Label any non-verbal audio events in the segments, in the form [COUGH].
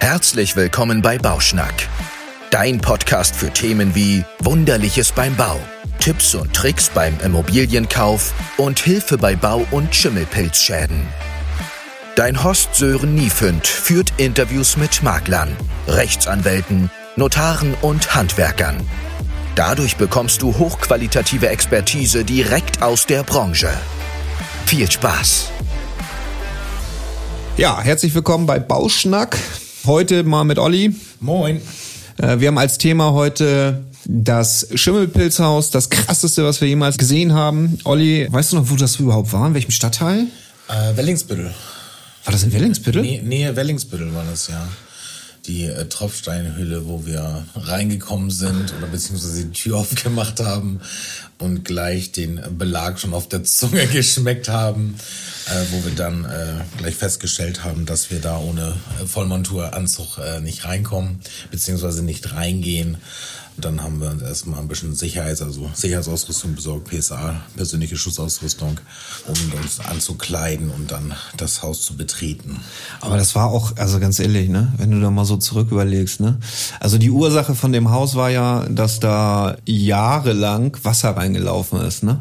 Herzlich willkommen bei Bauschnack. Dein Podcast für Themen wie Wunderliches beim Bau, Tipps und Tricks beim Immobilienkauf und Hilfe bei Bau- und Schimmelpilzschäden. Dein Host Sören Niefünd führt Interviews mit Maklern, Rechtsanwälten, Notaren und Handwerkern. Dadurch bekommst du hochqualitative Expertise direkt aus der Branche. Viel Spaß! Ja, herzlich willkommen bei Bauschnack. Heute mal mit Olli. Moin. Äh, wir haben als Thema heute das Schimmelpilzhaus, das krasseste, was wir jemals gesehen haben. Olli, weißt du noch, wo das überhaupt war? In welchem Stadtteil? Äh, Wellingsbüttel. War das in Wellingsbüttel? Nähe, Nähe Wellingsbüttel war das, ja. Die äh, Tropfsteinhülle, wo wir reingekommen sind oder beziehungsweise die Tür [LAUGHS] aufgemacht haben und gleich den Belag schon auf der Zunge [LAUGHS] geschmeckt haben, äh, wo wir dann äh, gleich festgestellt haben, dass wir da ohne äh, Vollmonturanzug äh, nicht reinkommen, beziehungsweise nicht reingehen. Dann haben wir uns erstmal ein bisschen Sicherheits-, also Sicherheitsausrüstung besorgt, PSA, persönliche Schutzausrüstung, um uns anzukleiden und dann das Haus zu betreten. Aber das war auch, also ganz ehrlich, ne, wenn du da mal so zurück überlegst, ne? Also die Ursache von dem Haus war ja, dass da jahrelang Wasser reingelaufen ist, ne?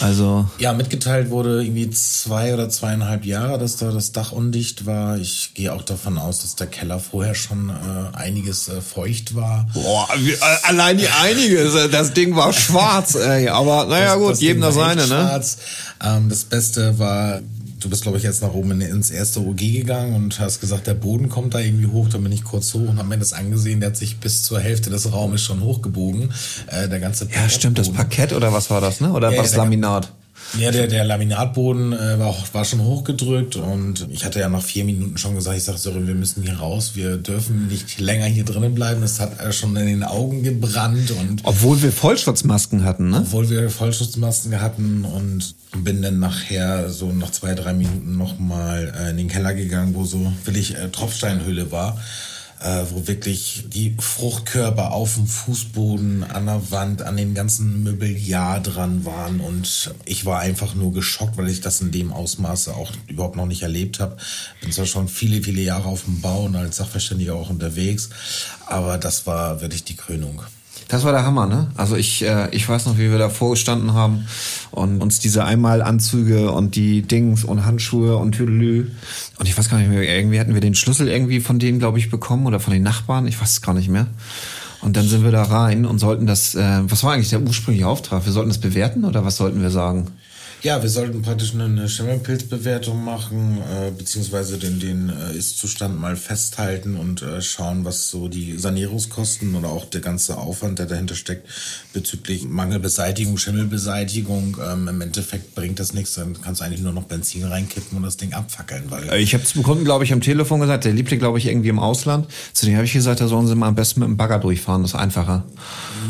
Also. Ja, mitgeteilt wurde irgendwie zwei oder zweieinhalb Jahre, dass da das Dach undicht war. Ich gehe auch davon aus, dass der Keller vorher schon äh, einiges äh, feucht war. Boah, wie, äh, allein die einiges, äh, das Ding war schwarz, ey. Aber naja Das- gut, das jedem das seine, ne? schwarz. Ähm, das Beste war, du bist, glaube ich, jetzt nach oben in- ins erste OG gegangen und hast gesagt, der Boden kommt da irgendwie hoch. Dann bin ich kurz hoch und habe mir das angesehen. Der hat sich bis zur Hälfte des Raumes schon hochgebogen. Äh, der ganze Ja, stimmt, das. Parkett oder was war das, ne? Oder Ja, das der- Laminat? Ja, der, der Laminatboden äh, war, war schon hochgedrückt und ich hatte ja nach vier Minuten schon gesagt, ich sag, sorry, wir müssen hier raus, wir dürfen nicht länger hier drinnen bleiben. Es hat äh, schon in den Augen gebrannt und Obwohl wir Vollschutzmasken hatten, ne? obwohl wir Vollschutzmasken hatten und bin dann nachher so nach zwei, drei Minuten nochmal äh, in den Keller gegangen, wo so wirklich äh, Tropfsteinhülle war. Äh, wo wirklich die Fruchtkörper auf dem Fußboden, an der Wand, an den ganzen Möbeljahr dran waren. Und ich war einfach nur geschockt, weil ich das in dem Ausmaße auch überhaupt noch nicht erlebt habe. Bin zwar schon viele, viele Jahre auf dem Bau und als Sachverständiger auch unterwegs, aber das war wirklich die Krönung. Das war der Hammer, ne? Also ich, äh, ich weiß noch, wie wir da vorgestanden haben und uns diese Einmalanzüge und die Dings und Handschuhe und Tüdelü. Und ich weiß gar nicht mehr, irgendwie hatten wir den Schlüssel irgendwie von denen, glaube ich, bekommen oder von den Nachbarn. Ich weiß es gar nicht mehr. Und dann sind wir da rein und sollten das, äh, was war eigentlich der ursprüngliche Auftrag? Wir sollten es bewerten oder was sollten wir sagen? Ja, wir sollten praktisch eine Schimmelpilzbewertung machen, äh, beziehungsweise den, den äh, Ist-Zustand mal festhalten und äh, schauen, was so die Sanierungskosten oder auch der ganze Aufwand, der dahinter steckt, bezüglich Mangelbeseitigung, Schimmelbeseitigung. Ähm, Im Endeffekt bringt das nichts, dann kannst du eigentlich nur noch Benzin reinkippen und das Ding abfackeln, weil Äh, Ich habe zum Kunden, glaube ich, am Telefon gesagt, der lebte, glaube ich, irgendwie im Ausland. Zu dem habe ich gesagt, da sollen sie mal am besten mit dem Bagger durchfahren, das ist einfacher.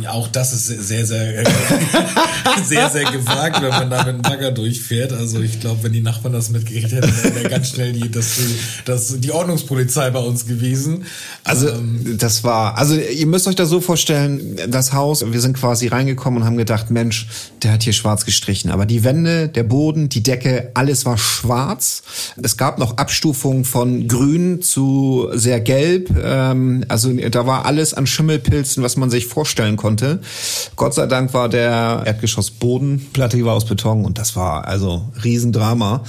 Auch das ist sehr, sehr, äh, [LAUGHS] sehr, sehr gewagt, wenn man da mit dem Bagger durchfährt. Also ich glaube, wenn die Nachbarn das mitgekriegt hätten, dann wäre ganz schnell die, das, das, die Ordnungspolizei bei uns gewesen. Also Ähm, das war, also ihr müsst euch das so vorstellen, das Haus, wir sind quasi reingekommen und haben gedacht, Mensch, der hat hier schwarz gestrichen. Aber die Wände, der Boden, die Decke, alles war schwarz. Es gab noch Abstufungen von grün zu sehr gelb. Ähm, also da war alles an Schimmelpilzen, was man sich vorstellen konnte. Gott sei Dank war der Erdgeschossbodenplatte, die war aus Beton und das war also Riesendrama.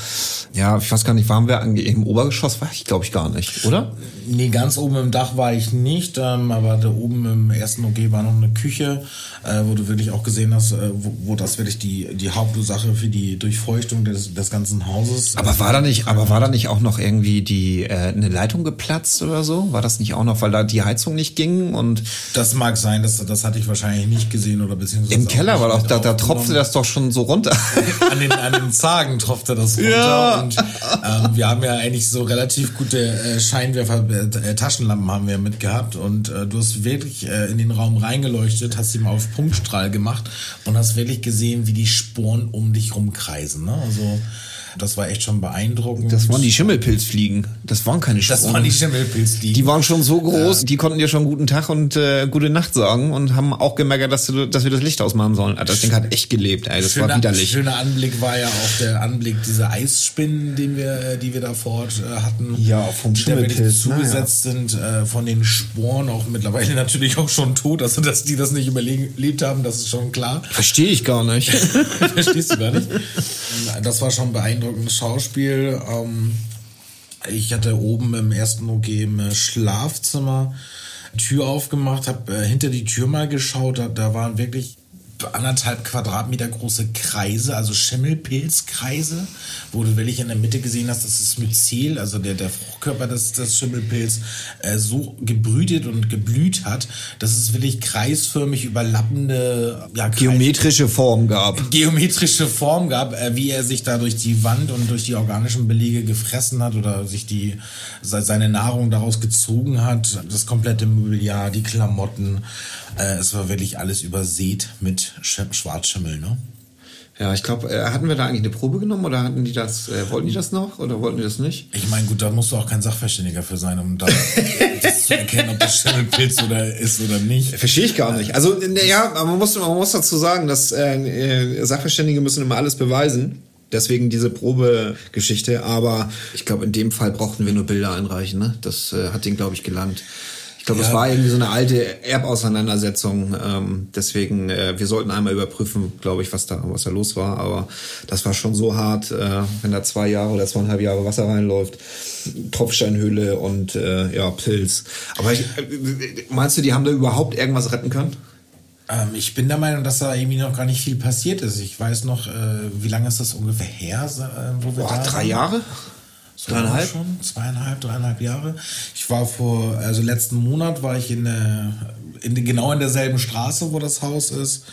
Ja, ich weiß gar nicht, waren wir im Obergeschoss? War ich, glaube ich, gar nicht, oder? Nee, ganz oben im Dach war ich nicht, ähm, aber da oben im ersten OG war noch eine Küche, äh, wo du wirklich auch gesehen hast, äh, wo, wo das wirklich die, die Hauptursache für die Durchfeuchtung des, des ganzen Hauses. Aber war da nicht, aber war da nicht auch noch irgendwie die äh, eine Leitung geplatzt oder so? War das nicht auch noch, weil da die Heizung nicht ging und Das mag sein, das, das hatte ich wahrscheinlich nicht gesehen oder beziehungsweise. im Keller war doch da, da tropfte das doch schon so runter. [LAUGHS] an den, an den Zagen tropfte das runter. Ja. Und ähm, wir haben ja eigentlich so relativ gute äh, Scheinwerfer, äh, Taschenlampen haben wir mitgehabt. Und äh, du hast wirklich äh, in den Raum reingeleuchtet, hast sie mal auf Punktstrahl gemacht und hast wirklich gesehen, wie die Sporen um dich rumkreisen. Ne? Also Das war echt schon beeindruckend. Das waren die Schimmelpilzfliegen. Das waren keine Sporen. Das waren die Schimmelpilzfliegen. Die waren schon so groß, ja. die konnten dir schon guten Tag und äh, gute Nacht sagen und haben auch gemerkt, dass, du, dass wir das Licht ausmachen sollen. Das Ding hat echt gelebt, ey. Das schöner, war widerlich. Schöner Anblick war ja auch der Anblick dieser Eisspinnen, den wir, die wir da vor Ort äh, hatten. Ja, vom Schimmelpilz. Die zugesetzt ja. sind äh, von den Sporen, auch mittlerweile [LAUGHS] natürlich auch schon tot. Also, dass die das nicht überlebt haben, das ist schon klar. Verstehe ich gar nicht. [LAUGHS] Verstehst du gar nicht? [LAUGHS] Das war schon beeindruckendes Schauspiel. Ähm, ich hatte oben im ersten OG im Schlafzimmer Tür aufgemacht, habe äh, hinter die Tür mal geschaut, da, da waren wirklich anderthalb Quadratmeter große Kreise, also Schimmelpilzkreise, wo du wirklich in der Mitte gesehen hast, dass das Myzel, also der, der Fruchtkörper des, des Schimmelpilz, äh, so gebrütet und geblüht hat, dass es wirklich kreisförmig überlappende ja, geometrische Form gab. Geometrische Form gab, äh, wie er sich da durch die Wand und durch die organischen Belege gefressen hat oder sich die seine Nahrung daraus gezogen hat. Das komplette Mobiliar, die Klamotten, äh, es war wirklich alles übersät mit Sch Schwarzschimmel, ne? Ja, ich glaube, äh, hatten wir da eigentlich eine Probe genommen oder hatten die das, äh, wollten die das noch oder wollten die das nicht? Ich meine, gut, da musst du auch kein Sachverständiger für sein, um da das zu erkennen, ob das Schimmelpilz oder ist oder nicht. Verstehe ich gar nicht. Also, ja, man muss, man muss dazu sagen, dass äh, äh, Sachverständige müssen immer alles beweisen. Deswegen diese Probegeschichte. Aber ich glaube, in dem Fall brauchten wir nur Bilder einreichen. Ne? Das äh, hat den, glaube ich, gelangt glaube, ja. es war irgendwie so eine alte Erbauseinandersetzung. Ähm, deswegen, äh, wir sollten einmal überprüfen, glaube ich, was da, was da los war. Aber das war schon so hart, äh, wenn da zwei Jahre oder zweieinhalb Jahre Wasser reinläuft. Tropfsteinhöhle und äh, ja, Pilz. Aber ich, äh, meinst du, die haben da überhaupt irgendwas retten können? Ähm, ich bin der Meinung, dass da irgendwie noch gar nicht viel passiert ist. Ich weiß noch, äh, wie lange ist das ungefähr her, äh, wo wir Boah, da drei Jahre? Dreieinhalb? Schon, zweieinhalb, dreieinhalb Jahre. Ich war vor, also letzten Monat war ich in, der, in genau in derselben Straße, wo das Haus ist.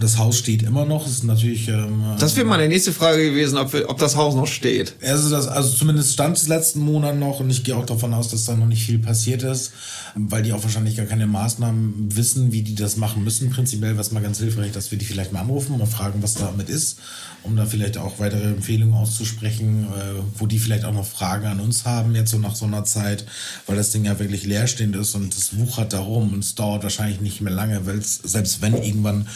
Das Haus steht immer noch. Das ist natürlich. Ähm, das wäre meine nächste Frage gewesen, ob, wir, ob das Haus noch steht. Also, das, also zumindest stand es letzten Monat noch und ich gehe auch davon aus, dass da noch nicht viel passiert ist, weil die auch wahrscheinlich gar keine Maßnahmen wissen, wie die das machen müssen. Prinzipiell was mal ganz hilfreich, dass wir die vielleicht mal anrufen und fragen, was damit ist, um da vielleicht auch weitere Empfehlungen auszusprechen, äh, wo die vielleicht auch noch Fragen an uns haben, jetzt so nach so einer Zeit, weil das Ding ja wirklich leerstehend ist und es wuchert darum und es dauert wahrscheinlich nicht mehr lange, weil selbst wenn irgendwann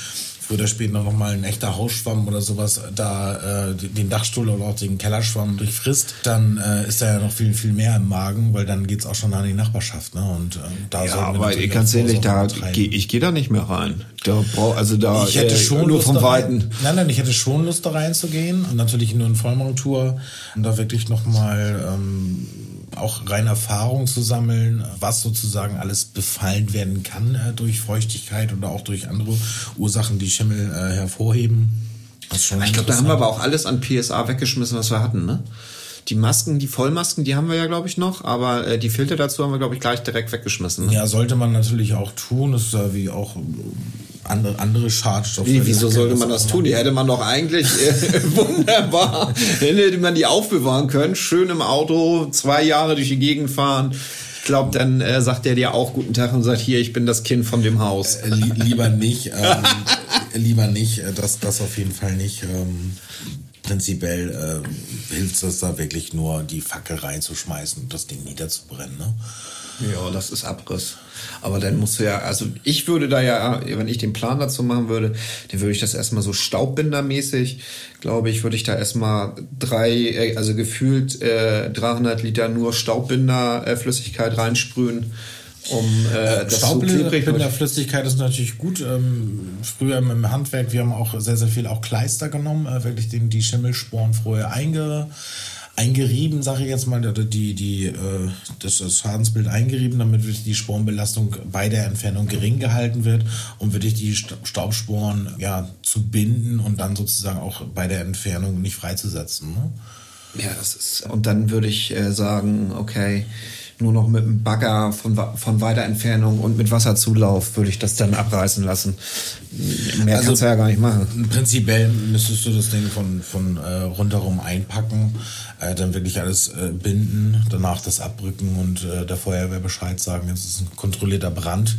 früher oder später noch mal ein echter Hausschwamm oder sowas da äh, den Dachstuhl oder auch den Kellerschwamm durchfrisst, dann äh, ist da ja noch viel, viel mehr im Magen, weil dann geht es auch schon an die Nachbarschaft. Ne? Und äh, da ja, aber ganz ehrlich, da, geh, ich gehe da nicht mehr rein. Da brauch, also da ich hätte äh, schon nur Lust vom Weiten. Nein, nein, ich hätte schon Lust da reinzugehen und natürlich nur in Vollmontur und da wirklich noch mal ähm, auch rein Erfahrung zu sammeln, was sozusagen alles befallen werden kann äh, durch Feuchtigkeit oder auch durch andere Ursachen, die Schimmel äh, hervorheben. ich glaube, da haben wir aber auch alles an PSA weggeschmissen, was wir hatten, ne? Die Masken, die Vollmasken, die haben wir ja, glaube ich, noch, aber äh, die Filter dazu haben wir, glaube ich, gleich direkt weggeschmissen. Ne? Ja, sollte man natürlich auch tun. Das ist ja wie auch andere, andere Schadstoffe. Wie, wieso sollte man das tun? Die hätte man doch eigentlich äh, [LAUGHS] wunderbar, hätte man die aufbewahren können, schön im Auto, zwei Jahre durch die Gegend fahren. Ich glaube, dann äh, sagt er dir auch guten Tag und sagt, hier, ich bin das Kind von dem Haus. Äh, li lieber nicht, ähm, [LAUGHS] lieber nicht, äh, das, das auf jeden Fall nicht. Ähm, prinzipiell äh, hilft es da wirklich nur, die Fackel reinzuschmeißen und das Ding niederzubrennen. Ne? Ja, das ist Abriss. Aber dann musst du ja, also ich würde da ja, wenn ich den Plan dazu machen würde, dann würde ich das erstmal so staubbindermäßig, glaube ich, würde ich da erstmal drei, äh, also gefühlt äh, 300 Liter nur Staubbinderflüssigkeit äh, reinsprühen. Um äh, das Staubbinderflüssigkeit ist natürlich gut. Ähm, früher im Handwerk, wir haben auch sehr, sehr viel auch Kleister genommen, äh, wirklich den, die Schimmelsporen vorher einge eingerieben, sage ich jetzt mal, die, die, äh, das, das Schadensbild eingerieben, damit wirklich die Sporenbelastung bei der Entfernung gering gehalten wird, um wirklich die Staubsporen ja, zu binden und dann sozusagen auch bei der Entfernung nicht freizusetzen. Ne? Ja, das ist. Und dann würde ich äh, sagen, okay, nur noch mit einem Bagger von, von weiter Entfernung und mit Wasserzulauf würde ich das dann abreißen lassen. Mehr also, kannst du ja gar nicht machen. Prinzipiell müsstest du das Ding von, von äh, rundherum einpacken, äh, dann wirklich alles äh, binden, danach das abrücken und äh, der Feuerwehr Bescheid sagen, es ist ein kontrollierter Brand,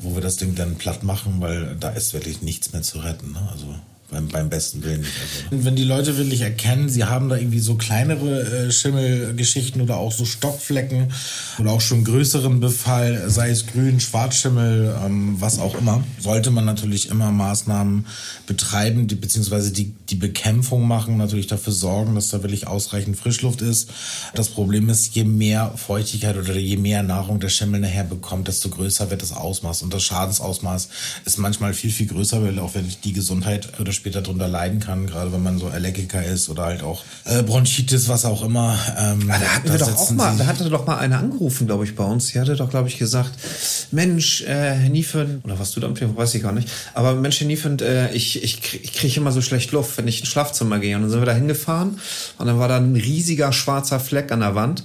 wo wir das Ding dann platt machen, weil da ist wirklich nichts mehr zu retten. Ne? Also beim, beim besten Willen nicht. Also. Wenn die Leute wirklich erkennen, sie haben da irgendwie so kleinere äh, Schimmelgeschichten oder auch so Stockflecken oder auch schon größeren Befall, sei es grün, Schwarzschimmel, ähm, was auch immer, sollte man natürlich immer Maßnahmen betreiben, die, beziehungsweise die, die Bekämpfung machen, natürlich dafür sorgen, dass da wirklich ausreichend Frischluft ist. Das Problem ist, je mehr Feuchtigkeit oder je mehr Nahrung der Schimmel nachher bekommt, desto größer wird das Ausmaß. Und das Schadensausmaß ist manchmal viel, viel größer, weil auch wenn die Gesundheit oder später darunter leiden kann, gerade wenn man so Allergiker ist oder halt auch äh, Bronchitis, was auch immer. Ähm, ah, da hatten wir doch auch mal, da hatte doch mal einer angerufen, glaube ich, bei uns. Die hatte doch, glaube ich, gesagt, Mensch, äh, Herr Niefen, oder was du da weiß ich gar nicht, aber Mensch, Herr Niefen, äh, ich, ich, kriege immer so schlecht Luft, wenn ich ins Schlafzimmer gehe. Und dann sind wir da hingefahren und dann war da ein riesiger schwarzer Fleck an der Wand.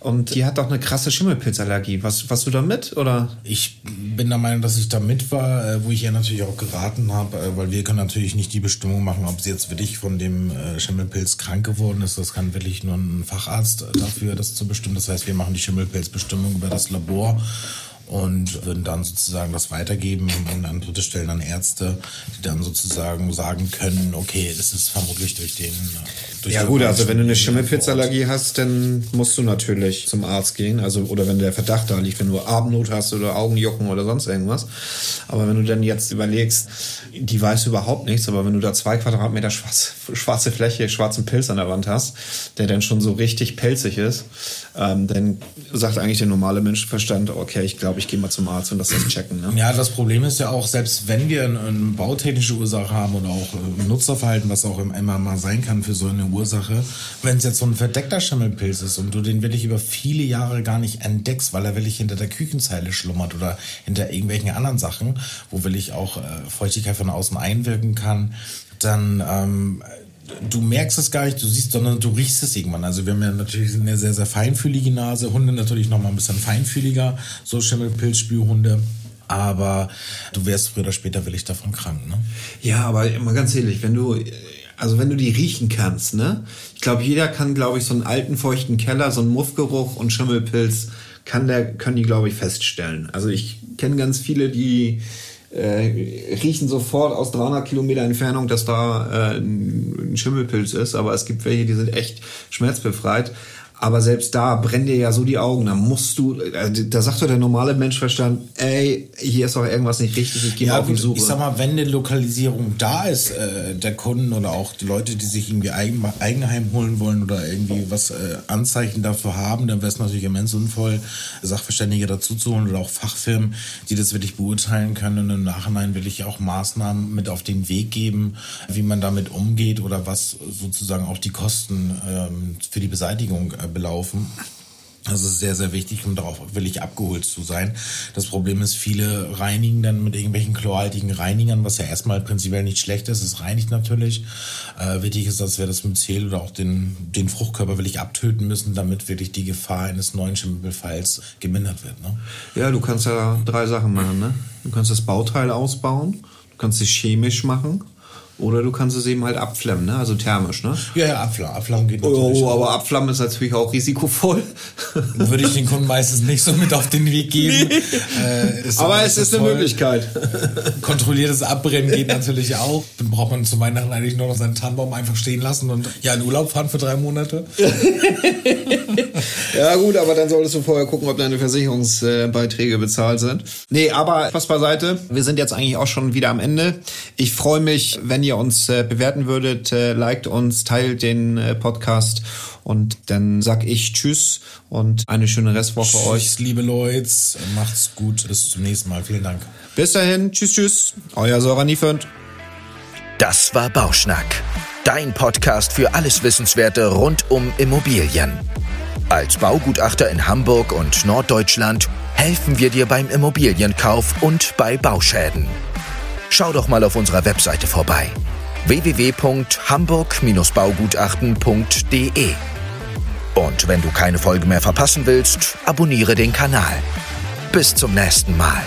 Und die hat doch eine krasse Schimmelpilzallergie. Was, was du da mit, oder? Ich bin der Meinung, dass ich da mit war, äh, wo ich ihr natürlich auch geraten habe, äh, weil wir können natürlich nicht die Bestimmung machen, ob sie jetzt wirklich von dem äh, Schimmelpilz krank geworden ist. Das kann wirklich nur ein Facharzt dafür, das zu bestimmen. Das heißt, wir machen die Schimmelpilzbestimmung über das Labor und würden dann sozusagen das weitergeben und an dritte Stellen an Ärzte, die dann sozusagen sagen können, okay, es ist vermutlich durch den. Durch ja gut, also wenn du eine Schimmelpilzallergie hast, dann musst du natürlich zum Arzt gehen. Also oder wenn der Verdacht da liegt, wenn du Abendnot hast oder Augenjucken oder sonst irgendwas. Aber wenn du dann jetzt überlegst, die weiß überhaupt nichts, aber wenn du da zwei Quadratmeter schwarze, schwarze Fläche, schwarzen Pilz an der Wand hast, der dann schon so richtig pelzig ist, ähm, dann sagt eigentlich der normale Menschenverstand, okay, ich glaube, ich gehe mal zum Arzt und das das checken. Ne? Ja, das Problem ist ja auch, selbst wenn wir eine, eine bautechnische Ursache haben oder auch ein äh, Nutzerverhalten, was auch immer mal sein kann für so eine Ursache, wenn es jetzt so ein verdeckter Schimmelpilz ist und du den wirklich über viele Jahre gar nicht entdeckst, weil er wirklich hinter der Küchenzeile schlummert oder hinter irgendwelchen anderen Sachen, wo wirklich auch äh, Feuchtigkeit von außen einwirken kann, dann ähm, du merkst es gar nicht, du siehst, sondern du riechst es irgendwann. Also wir haben ja natürlich eine sehr, sehr feinfühlige Nase, Hunde natürlich noch mal ein bisschen feinfühliger, so Schimmelpilzspürhunde. Aber du wärst früher oder später will ich davon krank, ne? Ja, aber mal ganz ehrlich, wenn du, also wenn du die riechen kannst, ne? Ich glaube, jeder kann, glaube ich, so einen alten, feuchten Keller, so einen Muffgeruch und Schimmelpilz, kann der, können die, glaube ich, feststellen. Also ich kenne ganz viele, die, äh, riechen sofort aus 300 Kilometer Entfernung, dass da äh, ein Schimmelpilz ist, aber es gibt welche, die sind echt schmerzbefreit. Aber selbst da brennen dir ja so die Augen. Da musst du, äh, da sagt doch der normale Menschverstand, ey, hier ist doch irgendwas nicht richtig, ich gehe ja, mal auf die Suche. Ich sag mal, wenn eine Lokalisierung da ist, äh, der Kunden oder auch die Leute, die sich irgendwie Eigen, Eigenheim holen wollen oder irgendwie was äh, Anzeichen dafür haben, dann wäre es natürlich immens sinnvoll, Sachverständige dazu zu holen oder auch Fachfirmen, die das wirklich beurteilen können und im Nachhinein will ich auch Maßnahmen mit auf den Weg geben, wie man damit umgeht oder was sozusagen auch die Kosten ähm, für die Beseitigung äh, belaufen. Das ist sehr, sehr wichtig, um darauf wirklich abgeholt zu sein. Das Problem ist, viele reinigen dann mit irgendwelchen chlorhaltigen Reinigern, was ja erstmal prinzipiell nicht schlecht ist. Es reinigt natürlich. Äh, wichtig ist, dass wir das Myzel oder auch den, den Fruchtkörper wirklich abtöten müssen, damit wirklich die Gefahr eines neuen Schimmelbefalls gemindert wird. Ne? Ja, du kannst ja drei Sachen machen. Ne? Du kannst das Bauteil ausbauen, du kannst es chemisch machen oder du kannst es eben halt abflammen, ne? also thermisch. Ne? Ja, ja, abflammen, abflammen geht natürlich. Oh, aber abflammen ist natürlich auch risikovoll. Würde ich den Kunden meistens nicht so mit auf den Weg geben. Nee. Äh, aber es ist eine Möglichkeit. Kontrolliertes Abbrennen geht natürlich auch. Dann braucht man zu Weihnachten eigentlich nur noch seinen Tannenbaum einfach stehen lassen und ja in Urlaub fahren für drei Monate. [LAUGHS] ja gut, aber dann solltest du vorher gucken, ob deine Versicherungsbeiträge bezahlt sind. Nee, aber was beiseite. Wir sind jetzt eigentlich auch schon wieder am Ende. Ich freue mich, wenn ihr uns äh, bewerten würdet, äh, liked uns, teilt den äh, Podcast und dann sag ich Tschüss und eine schöne Restwoche tschüss, euch. liebe Leute, macht's gut, bis zum nächsten Mal. Vielen Dank. Bis dahin, tschüss, tschüss, euer Sora Niefend. Das war Bauschnack, dein Podcast für alles Wissenswerte rund um Immobilien. Als Baugutachter in Hamburg und Norddeutschland helfen wir dir beim Immobilienkauf und bei Bauschäden schau doch mal auf unserer Webseite vorbei www.hamburg-baugutachten.de. Und wenn du keine Folge mehr verpassen willst, abonniere den Kanal. Bis zum nächsten Mal.